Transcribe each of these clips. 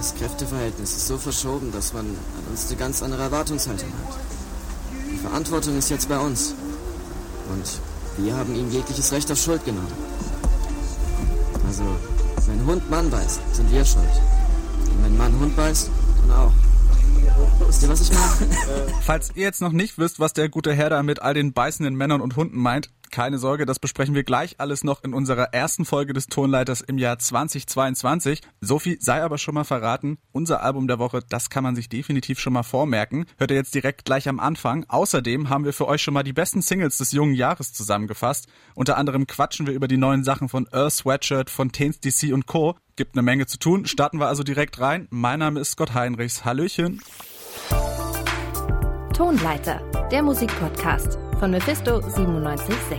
Das Kräfteverhältnis ist so verschoben, dass man an uns eine ganz andere Erwartungshaltung hat. Die Verantwortung ist jetzt bei uns. Und wir haben ihm jegliches Recht auf Schuld genommen. Also, wenn Hund Mann beißt, sind wir schuld. Und wenn Mann Hund beißt, dann auch. Wisst ihr, was ich meine? Falls ihr jetzt noch nicht wisst, was der gute Herr da mit all den beißenden Männern und Hunden meint, keine Sorge, das besprechen wir gleich alles noch in unserer ersten Folge des Tonleiters im Jahr 2022. So viel sei aber schon mal verraten. Unser Album der Woche, das kann man sich definitiv schon mal vormerken. Hört ihr jetzt direkt gleich am Anfang. Außerdem haben wir für euch schon mal die besten Singles des jungen Jahres zusammengefasst. Unter anderem quatschen wir über die neuen Sachen von Earth Sweatshirt, von Tains DC und Co. Gibt eine Menge zu tun. Starten wir also direkt rein. Mein Name ist Scott Heinrichs. Hallöchen. Tonleiter, der Musikpodcast von Mephisto 976.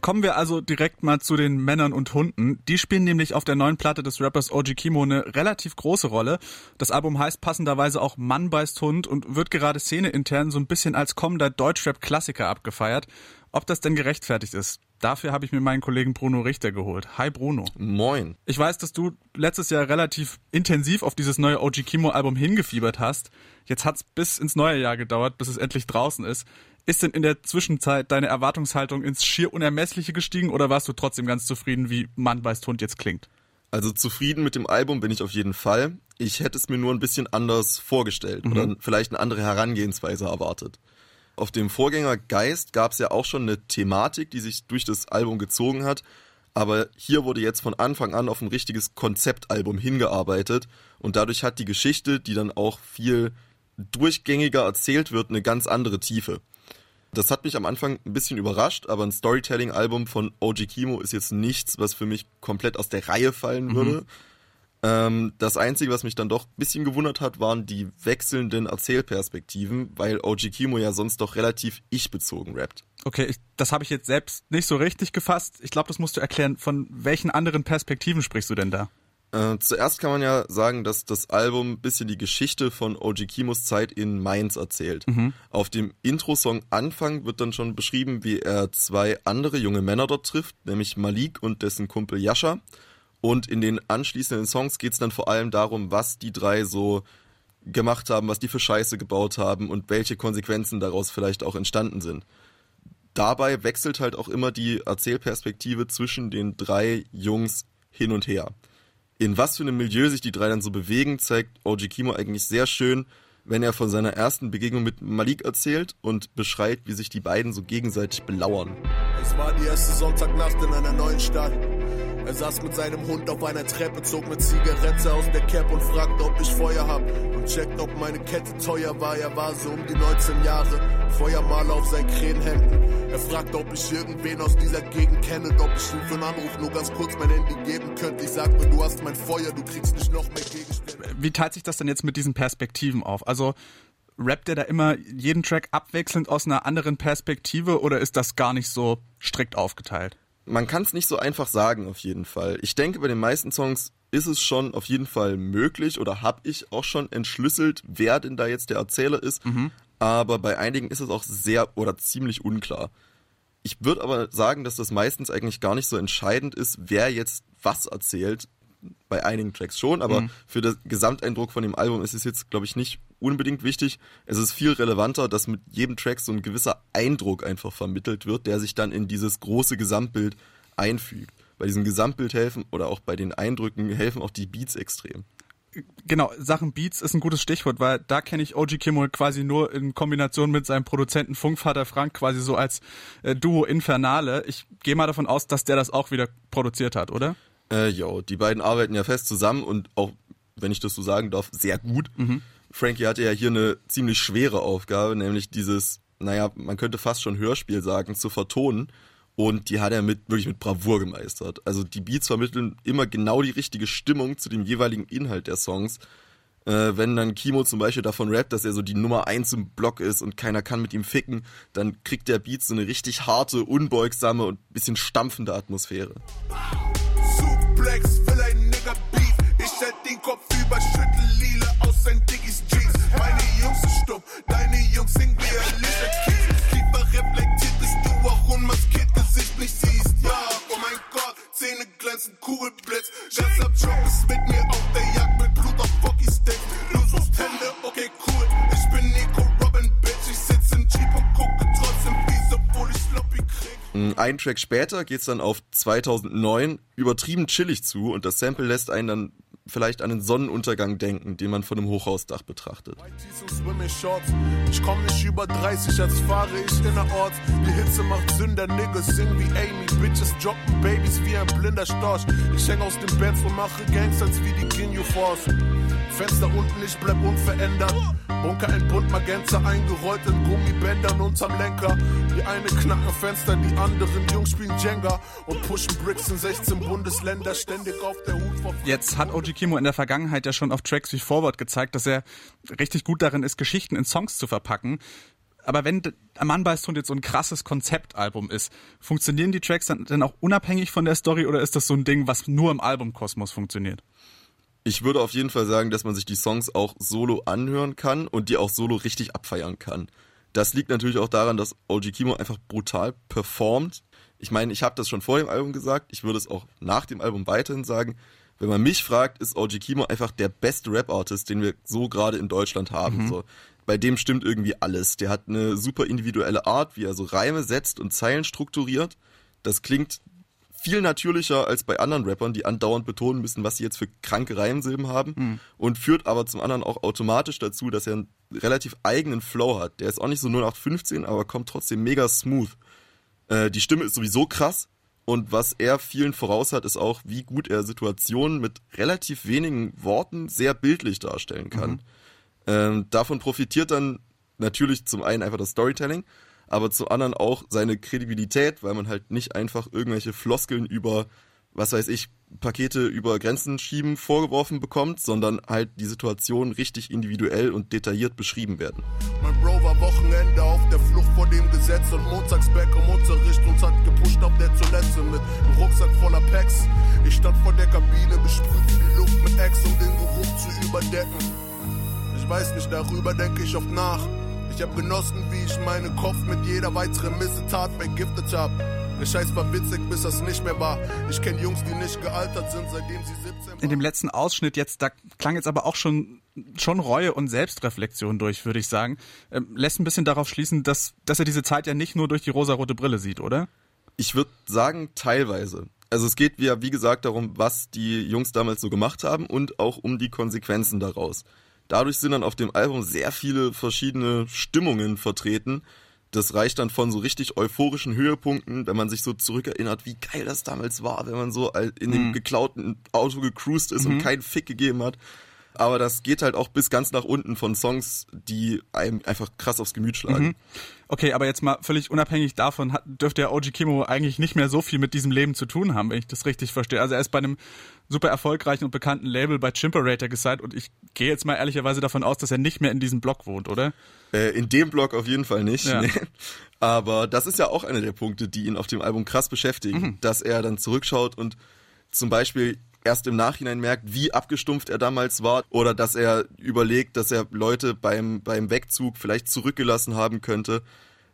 Kommen wir also direkt mal zu den Männern und Hunden. Die spielen nämlich auf der neuen Platte des Rappers OG Kimo eine relativ große Rolle. Das Album heißt passenderweise auch Mann beißt Hund und wird gerade szeneintern so ein bisschen als kommender Deutschrap-Klassiker abgefeiert. Ob das denn gerechtfertigt ist, dafür habe ich mir meinen Kollegen Bruno Richter geholt. Hi Bruno. Moin. Ich weiß, dass du letztes Jahr relativ intensiv auf dieses neue OG Kimo Album hingefiebert hast. Jetzt hat's bis ins neue Jahr gedauert, bis es endlich draußen ist. Ist denn in der Zwischenzeit deine Erwartungshaltung ins schier Unermessliche gestiegen oder warst du trotzdem ganz zufrieden, wie Mann beißt Hund jetzt klingt? Also zufrieden mit dem Album bin ich auf jeden Fall. Ich hätte es mir nur ein bisschen anders vorgestellt mhm. oder vielleicht eine andere Herangehensweise erwartet. Auf dem Vorgänger Geist gab es ja auch schon eine Thematik, die sich durch das Album gezogen hat. Aber hier wurde jetzt von Anfang an auf ein richtiges Konzeptalbum hingearbeitet und dadurch hat die Geschichte, die dann auch viel durchgängiger erzählt wird, eine ganz andere Tiefe. Das hat mich am Anfang ein bisschen überrascht, aber ein Storytelling-Album von OG Kimo ist jetzt nichts, was für mich komplett aus der Reihe fallen würde. Mhm. Ähm, das Einzige, was mich dann doch ein bisschen gewundert hat, waren die wechselnden Erzählperspektiven, weil OG Kimo ja sonst doch relativ ich-bezogen rappt. Okay, ich, das habe ich jetzt selbst nicht so richtig gefasst. Ich glaube, das musst du erklären. Von welchen anderen Perspektiven sprichst du denn da? Äh, zuerst kann man ja sagen, dass das Album ein bisschen die Geschichte von OG Kimos Zeit in Mainz erzählt. Mhm. Auf dem Intro-Song Anfang wird dann schon beschrieben, wie er zwei andere junge Männer dort trifft, nämlich Malik und dessen Kumpel Yasha. Und in den anschließenden Songs geht es dann vor allem darum, was die drei so gemacht haben, was die für Scheiße gebaut haben und welche Konsequenzen daraus vielleicht auch entstanden sind. Dabei wechselt halt auch immer die Erzählperspektive zwischen den drei Jungs hin und her in was für einem Milieu sich die drei dann so bewegen, zeigt OG Kimo eigentlich sehr schön, wenn er von seiner ersten Begegnung mit Malik erzählt und beschreibt, wie sich die beiden so gegenseitig belauern. Es war die erste Sonntagnacht in einer neuen Stadt. Er saß mit seinem Hund auf einer Treppe, zog mit Zigarette aus der Cap und fragte, ob ich Feuer hab. Und checkt, ob meine Kette teuer war. Er war so um die 19 Jahre, Feuermaler auf seinen Krähenhemden. Er fragte, ob ich irgendwen aus dieser Gegend kenne, ob ich ihm für einen Anruf nur ganz kurz mein Handy geben könnte. Ich sagte, du hast mein Feuer, du kriegst nicht noch mehr Gegenstände. Wie teilt sich das denn jetzt mit diesen Perspektiven auf? Also rappt er da immer jeden Track abwechselnd aus einer anderen Perspektive oder ist das gar nicht so strikt aufgeteilt? Man kann es nicht so einfach sagen, auf jeden Fall. Ich denke, bei den meisten Songs ist es schon auf jeden Fall möglich oder habe ich auch schon entschlüsselt, wer denn da jetzt der Erzähler ist. Mhm. Aber bei einigen ist es auch sehr oder ziemlich unklar. Ich würde aber sagen, dass das meistens eigentlich gar nicht so entscheidend ist, wer jetzt was erzählt, bei einigen Tracks schon, aber mhm. für den Gesamteindruck von dem Album ist es jetzt, glaube ich, nicht unbedingt wichtig. Es ist viel relevanter, dass mit jedem Track so ein gewisser Eindruck einfach vermittelt wird, der sich dann in dieses große Gesamtbild einfügt. Bei diesem Gesamtbild helfen oder auch bei den Eindrücken helfen auch die Beats extrem. Genau, Sachen Beats ist ein gutes Stichwort, weil da kenne ich OG Kimo quasi nur in Kombination mit seinem Produzenten Funkvater Frank quasi so als äh, Duo Infernale. Ich gehe mal davon aus, dass der das auch wieder produziert hat, oder? Äh, jo, die beiden arbeiten ja fest zusammen und auch, wenn ich das so sagen darf, sehr gut. Mhm. Frankie hatte ja hier eine ziemlich schwere Aufgabe, nämlich dieses, naja, man könnte fast schon Hörspiel sagen, zu vertonen. Und die hat er mit, wirklich mit Bravour gemeistert. Also die Beats vermitteln immer genau die richtige Stimmung zu dem jeweiligen Inhalt der Songs. Äh, wenn dann Kimo zum Beispiel davon rappt, dass er so die Nummer eins im Block ist und keiner kann mit ihm ficken, dann kriegt der Beat so eine richtig harte, unbeugsame und bisschen stampfende Atmosphäre. Suplex, will ein Nigger Beef. Ich hält den Kopf krieg. Ein Track später geht's dann auf 2009 übertrieben chillig zu und das Sample lässt einen dann vielleicht an den Sonnenuntergang denken, den man von einem Hochhausdach betrachtet. Ich komm nicht über 30, als fahre ich innerorts. Die Hitze macht Sünder, Niggas sing wie Amy. Bitches droppen Babys wie ein blinder Storch. Ich häng aus dem Bett und mache Gangs als wie die Ginyu Force. Fenster unten, ich bleib unverändert. Bunker in bunt Magenta eingerollt in Gummibändern unterm Lenker. Die eine knacken Fenster, die anderen Jungs spielen Jenga und pushen Bricks in 16 Bundesländer ständig auf der Hut. Jetzt hat OG Kimo in der Vergangenheit ja schon auf Tracks wie Forward gezeigt, dass er richtig gut darin ist, Geschichten in Songs zu verpacken. Aber wenn Mann beißt Hund jetzt so ein krasses Konzeptalbum ist, funktionieren die Tracks dann, dann auch unabhängig von der Story oder ist das so ein Ding, was nur im Albumkosmos funktioniert? Ich würde auf jeden Fall sagen, dass man sich die Songs auch solo anhören kann und die auch solo richtig abfeiern kann. Das liegt natürlich auch daran, dass OG Kimo einfach brutal performt. Ich meine, ich habe das schon vor dem Album gesagt, ich würde es auch nach dem Album weiterhin sagen. Wenn man mich fragt, ist OG Kimo einfach der beste Rap-Artist, den wir so gerade in Deutschland haben. Mhm. So. Bei dem stimmt irgendwie alles. Der hat eine super individuelle Art, wie er so Reime setzt und Zeilen strukturiert. Das klingt viel natürlicher als bei anderen Rappern, die andauernd betonen müssen, was sie jetzt für kranke Reimsilben haben mhm. und führt aber zum anderen auch automatisch dazu, dass er einen relativ eigenen Flow hat. Der ist auch nicht so 0815, aber kommt trotzdem mega smooth. Äh, die Stimme ist sowieso krass und was er vielen voraus hat, ist auch, wie gut er Situationen mit relativ wenigen Worten sehr bildlich darstellen kann. Mhm. Ähm, davon profitiert dann natürlich zum einen einfach das Storytelling aber zum anderen auch seine Kredibilität, weil man halt nicht einfach irgendwelche Floskeln über, was weiß ich, Pakete über Grenzen schieben vorgeworfen bekommt, sondern halt die Situation richtig individuell und detailliert beschrieben werden. Mein Bro war Wochenende auf der Flucht vor dem Gesetz und montags back im Unterricht und hat gepusht auf der Toilette mit einem Rucksack voller Packs. Ich stand vor der Kabine, besprühte die Luft mit Ex, um den Geruch zu überdecken. Ich weiß nicht, darüber denke ich oft nach. Ich hab genossen, wie ich meinen Kopf mit jeder weiteren Missetat vergiftet hab. Der Scheiß war witzig, bis das nicht mehr war. Ich kenn Jungs, die nicht gealtert sind, seitdem sie 17 waren. In dem letzten Ausschnitt jetzt, da klang jetzt aber auch schon, schon Reue und Selbstreflexion durch, würde ich sagen. Ähm, lässt ein bisschen darauf schließen, dass, dass er diese Zeit ja nicht nur durch die rosarote Brille sieht, oder? Ich würde sagen, teilweise. Also es geht ja, wie gesagt, darum, was die Jungs damals so gemacht haben und auch um die Konsequenzen daraus. Dadurch sind dann auf dem Album sehr viele verschiedene Stimmungen vertreten. Das reicht dann von so richtig euphorischen Höhepunkten, wenn man sich so zurückerinnert, wie geil das damals war, wenn man so in dem mhm. geklauten Auto gecruised ist mhm. und keinen Fick gegeben hat. Aber das geht halt auch bis ganz nach unten von Songs, die einem einfach krass aufs Gemüt schlagen. Mhm. Okay, aber jetzt mal völlig unabhängig davon hat, dürfte der OG Kimo eigentlich nicht mehr so viel mit diesem Leben zu tun haben, wenn ich das richtig verstehe. Also er ist bei einem super erfolgreichen und bekannten Label bei Chimperator gesigned und ich gehe jetzt mal ehrlicherweise davon aus, dass er nicht mehr in diesem Block wohnt, oder? Äh, in dem Block auf jeden Fall nicht. Ja. Nee. Aber das ist ja auch einer der Punkte, die ihn auf dem Album krass beschäftigen, mhm. dass er dann zurückschaut und zum Beispiel erst im Nachhinein merkt, wie abgestumpft er damals war oder dass er überlegt, dass er Leute beim, beim Wegzug vielleicht zurückgelassen haben könnte.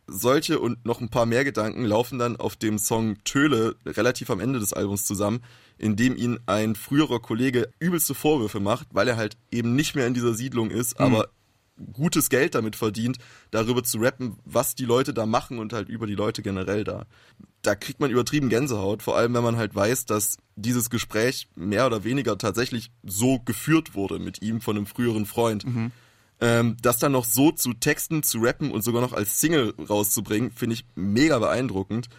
Solche und noch ein paar mehr Gedanken laufen dann auf dem Song Töle relativ am Ende des Albums zusammen, in dem ihn ein früherer Kollege übelste Vorwürfe macht, weil er halt eben nicht mehr in dieser Siedlung ist, mhm. aber gutes Geld damit verdient, darüber zu rappen, was die Leute da machen und halt über die Leute generell da. Da kriegt man übertrieben Gänsehaut, vor allem wenn man halt weiß, dass dieses Gespräch mehr oder weniger tatsächlich so geführt wurde mit ihm von einem früheren Freund. Mhm. Ähm, das dann noch so zu texten, zu rappen und sogar noch als Single rauszubringen, finde ich mega beeindruckend.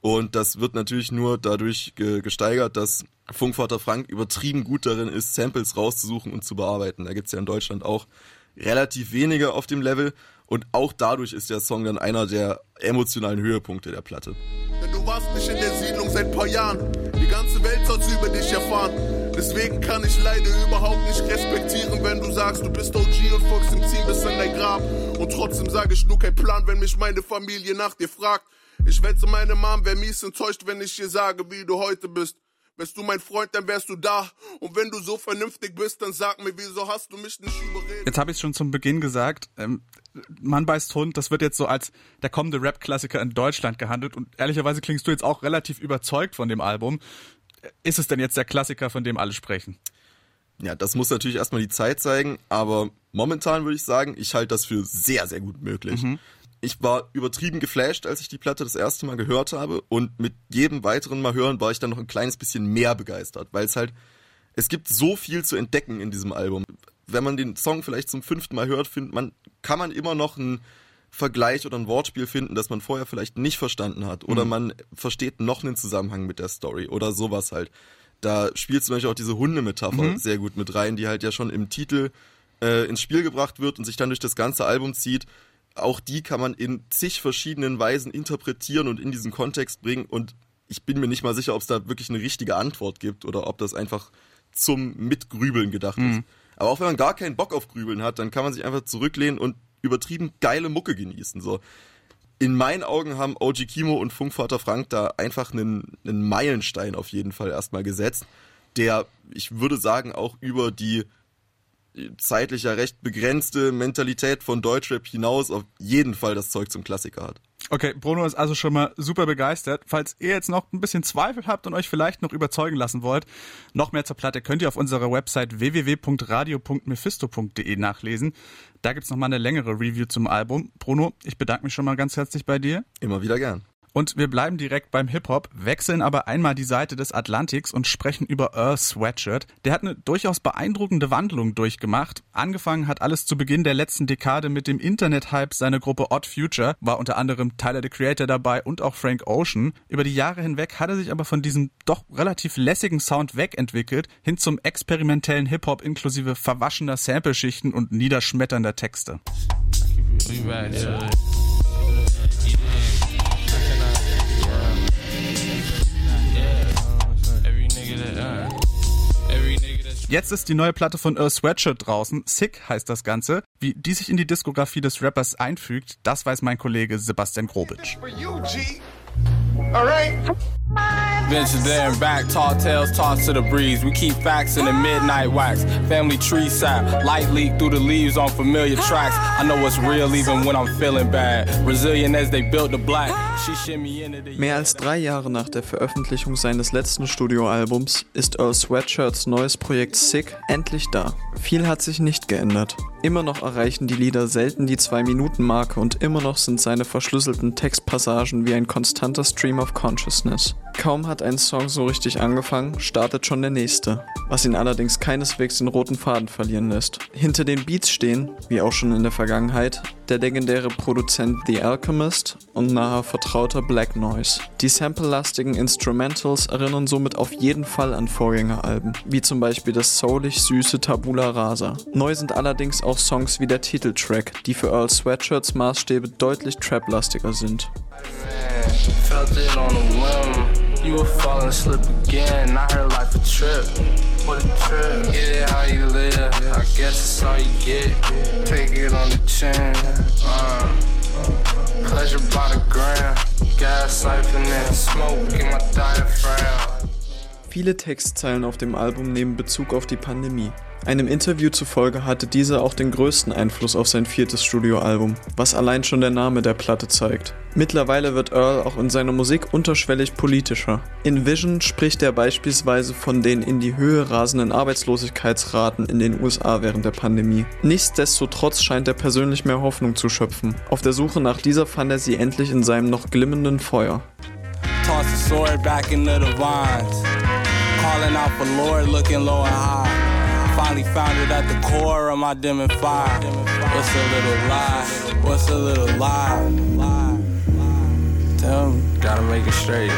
Und das wird natürlich nur dadurch ge gesteigert, dass Funkvater Frank übertrieben gut darin ist, Samples rauszusuchen und zu bearbeiten. Da gibt's ja in Deutschland auch relativ wenige auf dem Level und auch dadurch ist der Song dann einer der emotionalen Höhepunkte der Platte. Denn du warst nicht in der Siedlung seit paar Jahren. Die ganze Welt soll's über dich erfahren. Deswegen kann ich leider überhaupt nicht respektieren, wenn du sagst, du bist OG und folgst im Team bis an dein Grab. Und trotzdem sage ich nur kein Plan, wenn mich meine Familie nach dir fragt. Ich wette, meine Mom wäre mies enttäuscht, wenn ich dir sage, wie du heute bist. Wärst du mein Freund, dann wärst du da. Und wenn du so vernünftig bist, dann sag mir, wieso hast du mich nicht überredet? Jetzt habe ich schon zum Beginn gesagt, ähm, Mann beißt Hund, das wird jetzt so als der kommende Rap-Klassiker in Deutschland gehandelt. Und ehrlicherweise klingst du jetzt auch relativ überzeugt von dem Album. ist es denn jetzt der Klassiker, von dem alle sprechen? Ja, das muss natürlich erstmal die Zeit zeigen, aber momentan würde ich sagen, ich halte das für sehr, sehr gut möglich. Mhm. Ich war übertrieben geflasht, als ich die Platte das erste Mal gehört habe und mit jedem weiteren Mal hören war ich dann noch ein kleines bisschen mehr begeistert, weil es halt, es gibt so viel zu entdecken in diesem Album. Wenn man den Song vielleicht zum fünften Mal hört, findet man, kann man immer noch einen Vergleich oder ein Wortspiel finden, das man vorher vielleicht nicht verstanden hat oder mhm. man versteht noch einen Zusammenhang mit der Story oder sowas halt. Da spielt zum Beispiel auch diese Hundemetapher mhm. sehr gut mit rein, die halt ja schon im Titel äh, ins Spiel gebracht wird und sich dann durch das ganze Album zieht. Auch die kann man in zig verschiedenen Weisen interpretieren und in diesen Kontext bringen und ich bin mir nicht mal sicher, ob es da wirklich eine richtige Antwort gibt oder ob das einfach zum Mitgrübeln gedacht mhm. ist. Aber auch wenn man gar keinen Bock auf Grübeln hat, dann kann man sich einfach zurücklehnen und übertrieben geile Mucke genießen. So in meinen Augen haben OG Kimo und Funkvater Frank da einfach einen, einen Meilenstein auf jeden Fall erstmal gesetzt, der, ich würde sagen, auch über die zeitlich ja recht begrenzte Mentalität von Deutschrap hinaus auf jeden Fall das Zeug zum Klassiker hat. Okay, Bruno ist also schon mal super begeistert. Falls ihr jetzt noch ein bisschen Zweifel habt und euch vielleicht noch überzeugen lassen wollt, noch mehr zur Platte könnt ihr auf unserer Website www.radio.mephisto.de nachlesen. Da gibt's noch mal eine längere Review zum Album. Bruno, ich bedanke mich schon mal ganz herzlich bei dir. Immer wieder gern. Und wir bleiben direkt beim Hip-Hop, wechseln aber einmal die Seite des Atlantiks und sprechen über Earl Sweatshirt. Der hat eine durchaus beeindruckende Wandlung durchgemacht. Angefangen hat alles zu Beginn der letzten Dekade mit dem Internet-Hype seiner Gruppe Odd Future, war unter anderem Tyler the Creator dabei und auch Frank Ocean. Über die Jahre hinweg hat er sich aber von diesem doch relativ lässigen Sound wegentwickelt, hin zum experimentellen Hip-Hop inklusive verwaschener Sampleschichten und niederschmetternder Texte. Jetzt ist die neue Platte von Earl Sweatshirt draußen. Sick heißt das Ganze. Wie die sich in die Diskografie des Rappers einfügt, das weiß mein Kollege Sebastian Grobitsch. Alright? Venture there and back, tall tales tossed to the breeze. We keep facts in the midnight wax. Family tree sap, light leak through the leaves on familiar tracks. I know what's real even when I'm feeling bad. Resilient as they built the black. Mehr als drei Jahre nach der Veröffentlichung seines letzten Studioalbums ist Earl Sweatshirts neues Projekt Sick endlich da. Viel hat sich nicht geändert. Immer noch erreichen die Lieder selten die 2-Minuten-Marke und immer noch sind seine verschlüsselten Textpassagen wie ein konstanter Stream of Consciousness. Kaum hat ein Song so richtig angefangen, startet schon der nächste, was ihn allerdings keineswegs den roten Faden verlieren lässt. Hinter den Beats stehen, wie auch schon in der Vergangenheit, der legendäre Produzent The Alchemist und nahe Vertrauter Black Noise. Die samplelastigen Instrumentals erinnern somit auf jeden Fall an Vorgängeralben, wie zum Beispiel das soulig süße Tabula Rasa. Neu sind allerdings auch Songs wie der Titeltrack, die für Earl Sweatshirts Maßstäbe deutlich traplastiger sind. Felt it on a whim. You were falling asleep again. I heard life a trip. What a trip. Get it how you live. I guess it's all you get. Take it on the chin. Uh, pleasure by the gram. Gas siphoning. Smoke in my diaphragm. Viele Textzeilen auf dem Album nehmen Bezug auf die Pandemie. Einem Interview zufolge hatte dieser auch den größten Einfluss auf sein viertes Studioalbum, was allein schon der Name der Platte zeigt. Mittlerweile wird Earl auch in seiner Musik unterschwellig politischer. In Vision spricht er beispielsweise von den in die Höhe rasenden Arbeitslosigkeitsraten in den USA während der Pandemie. Nichtsdestotrotz scheint er persönlich mehr Hoffnung zu schöpfen. Auf der Suche nach dieser fand er sie endlich in seinem noch glimmenden Feuer. Toss the sword back into the vines. Calling out for Lord, looking low and high. Finally found it at the core of my dim and fire. What's a little lie? What's a little lie? Tell me, gotta make it straight.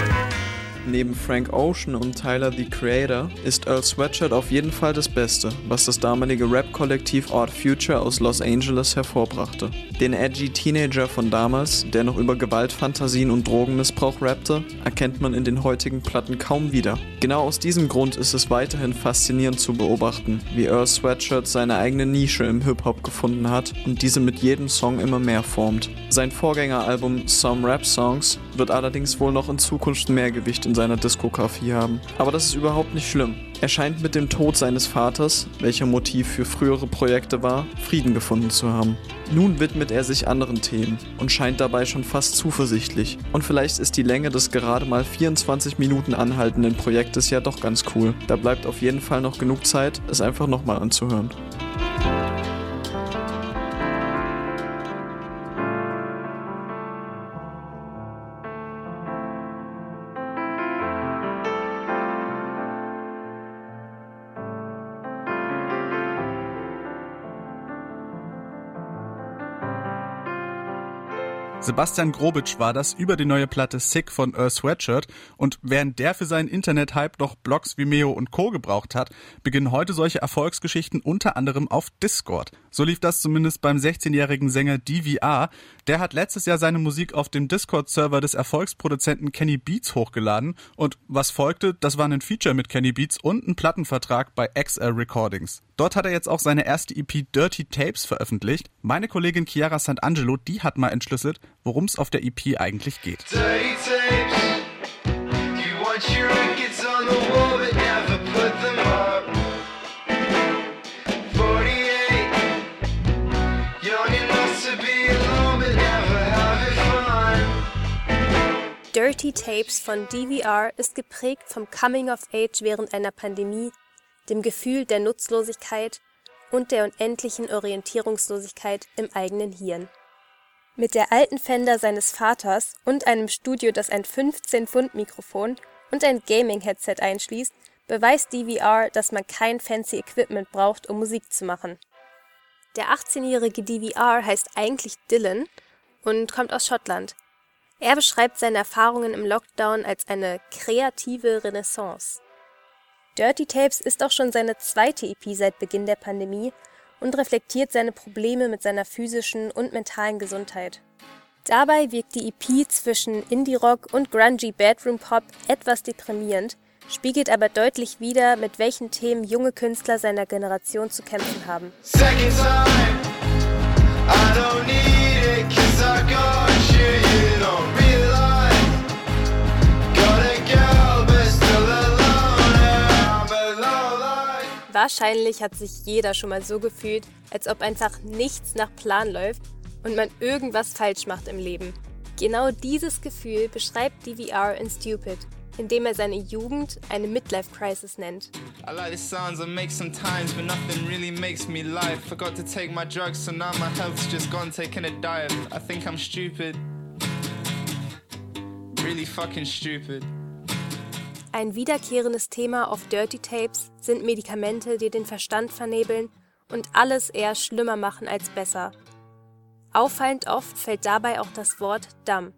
Neben Frank Ocean und Tyler the Creator ist Earl Sweatshirt auf jeden Fall das Beste, was das damalige Rap-Kollektiv Odd Future aus Los Angeles hervorbrachte. Den edgy Teenager von damals, der noch über Gewaltfantasien und Drogenmissbrauch rappte, erkennt man in den heutigen Platten kaum wieder. Genau aus diesem Grund ist es weiterhin faszinierend zu beobachten, wie Earl Sweatshirt seine eigene Nische im Hip-Hop gefunden hat und diese mit jedem Song immer mehr formt. Sein Vorgängeralbum Some Rap Songs wird allerdings wohl noch in Zukunft mehr Gewicht in in seiner Diskografie haben. Aber das ist überhaupt nicht schlimm. Er scheint mit dem Tod seines Vaters, welcher Motiv für frühere Projekte war, Frieden gefunden zu haben. Nun widmet er sich anderen Themen und scheint dabei schon fast zuversichtlich. Und vielleicht ist die Länge des gerade mal 24 Minuten anhaltenden Projektes ja doch ganz cool. Da bleibt auf jeden Fall noch genug Zeit, es einfach nochmal anzuhören. Sebastian Grobitsch war das über die neue Platte Sick von Earth Sweatshirt und während der für seinen Internet-Hype noch Blogs wie Meo und Co. gebraucht hat, beginnen heute solche Erfolgsgeschichten unter anderem auf Discord. So lief das zumindest beim 16-jährigen Sänger DVR. Der hat letztes Jahr seine Musik auf dem Discord-Server des Erfolgsproduzenten Kenny Beats hochgeladen und was folgte, das war ein Feature mit Kenny Beats und ein Plattenvertrag bei XL Recordings. Dort hat er jetzt auch seine erste EP Dirty Tapes veröffentlicht. Meine Kollegin Chiara Sant'Angelo, die hat mal entschlüsselt, worum es auf der EP eigentlich geht. Dirty Tapes von DVR ist geprägt vom Coming of Age während einer Pandemie dem Gefühl der Nutzlosigkeit und der unendlichen Orientierungslosigkeit im eigenen Hirn. Mit der alten Fender seines Vaters und einem Studio, das ein 15-Pfund-Mikrofon und ein Gaming-Headset einschließt, beweist DVR, dass man kein fancy Equipment braucht, um Musik zu machen. Der 18-jährige DVR heißt eigentlich Dylan und kommt aus Schottland. Er beschreibt seine Erfahrungen im Lockdown als eine kreative Renaissance. Dirty Tapes ist auch schon seine zweite EP seit Beginn der Pandemie und reflektiert seine Probleme mit seiner physischen und mentalen Gesundheit. Dabei wirkt die EP zwischen Indie-Rock und grungy Bedroom-Pop etwas deprimierend, spiegelt aber deutlich wider, mit welchen Themen junge Künstler seiner Generation zu kämpfen haben. Wahrscheinlich hat sich jeder schon mal so gefühlt, als ob einfach nichts nach Plan läuft und man irgendwas falsch macht im Leben. Genau dieses Gefühl beschreibt DVR in Stupid, indem er seine Jugend eine Midlife Crisis nennt. I like the sounds I make sometimes, but nothing really makes me live. Forgot to take my drugs, so now my health's just gone taking a dive. I think I'm stupid. Really fucking stupid. Ein wiederkehrendes Thema auf Dirty Tapes sind Medikamente, die den Verstand vernebeln und alles eher schlimmer machen als besser. Auffallend oft fällt dabei auch das Wort Dumb.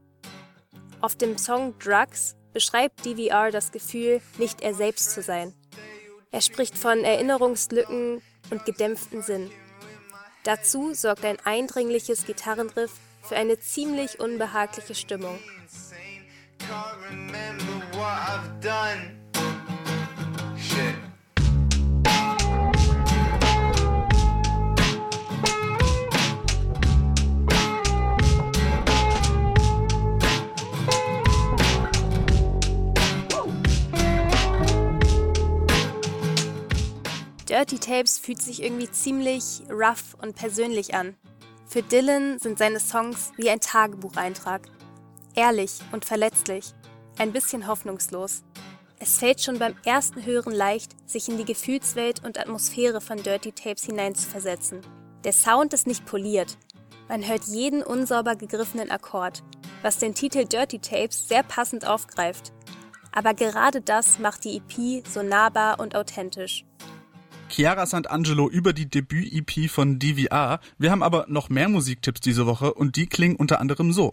Auf dem Song Drugs beschreibt DVR das Gefühl, nicht er selbst zu sein. Er spricht von Erinnerungslücken und gedämpften Sinn. Dazu sorgt ein eindringliches Gitarrenriff für eine ziemlich unbehagliche Stimmung. I've done. Shit. Dirty Tapes fühlt sich irgendwie ziemlich rough und persönlich an. Für Dylan sind seine Songs wie ein Tagebucheintrag. Ehrlich und verletzlich, ein bisschen hoffnungslos. Es fällt schon beim ersten Hören leicht, sich in die Gefühlswelt und Atmosphäre von Dirty Tapes hineinzuversetzen. Der Sound ist nicht poliert. Man hört jeden unsauber gegriffenen Akkord, was den Titel Dirty Tapes sehr passend aufgreift. Aber gerade das macht die EP so nahbar und authentisch. Chiara Sant'Angelo über die Debüt-EP von DVR. Wir haben aber noch mehr Musiktipps diese Woche und die klingen unter anderem so.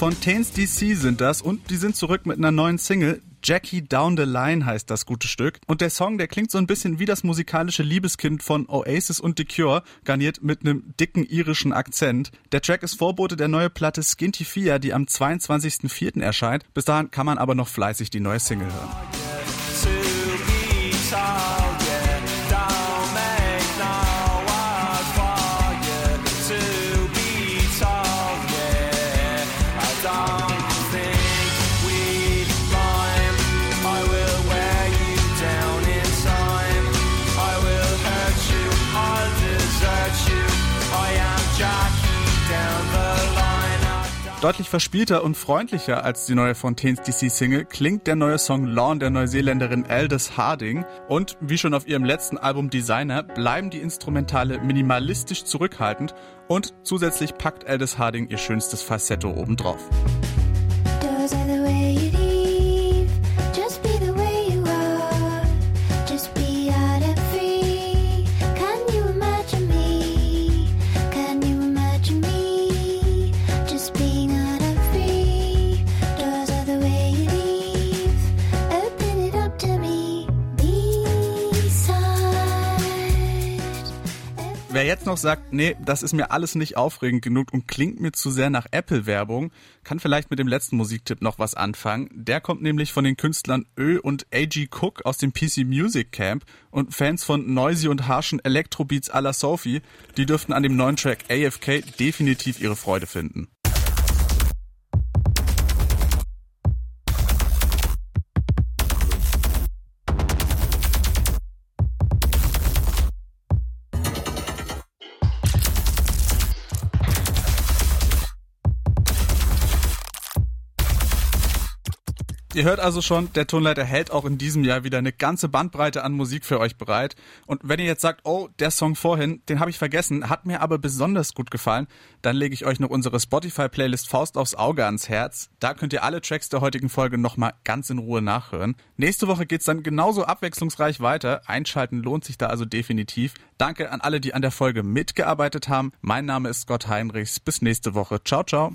Fontaines DC sind das und die sind zurück mit einer neuen Single. Jackie Down the Line heißt das gute Stück. Und der Song, der klingt so ein bisschen wie das musikalische Liebeskind von Oasis und The Cure, garniert mit einem dicken irischen Akzent. Der Track ist Vorbote der neuen Platte Skinty Fia, die am 22.04. erscheint. Bis dahin kann man aber noch fleißig die neue Single hören. Deutlich verspielter und freundlicher als die neue Fontaines DC Single klingt der neue Song Lawn der Neuseeländerin Aldous Harding und wie schon auf ihrem letzten Album Designer bleiben die Instrumentale minimalistisch zurückhaltend und zusätzlich packt Aldous Harding ihr schönstes Falsetto obendrauf. Wer jetzt noch sagt, nee, das ist mir alles nicht aufregend genug und klingt mir zu sehr nach Apple-Werbung, kann vielleicht mit dem letzten Musiktipp noch was anfangen. Der kommt nämlich von den Künstlern Ö und A.G. Cook aus dem PC Music Camp und Fans von noisy und harschen Electrobeats à la Sophie, die dürften an dem neuen Track AFK definitiv ihre Freude finden. Ihr hört also schon, der Tonleiter hält auch in diesem Jahr wieder eine ganze Bandbreite an Musik für euch bereit. Und wenn ihr jetzt sagt, oh, der Song vorhin, den habe ich vergessen, hat mir aber besonders gut gefallen, dann lege ich euch noch unsere Spotify-Playlist Faust aufs Auge ans Herz. Da könnt ihr alle Tracks der heutigen Folge nochmal ganz in Ruhe nachhören. Nächste Woche geht's dann genauso abwechslungsreich weiter. Einschalten lohnt sich da also definitiv. Danke an alle, die an der Folge mitgearbeitet haben. Mein Name ist Scott Heinrichs. Bis nächste Woche. Ciao, ciao.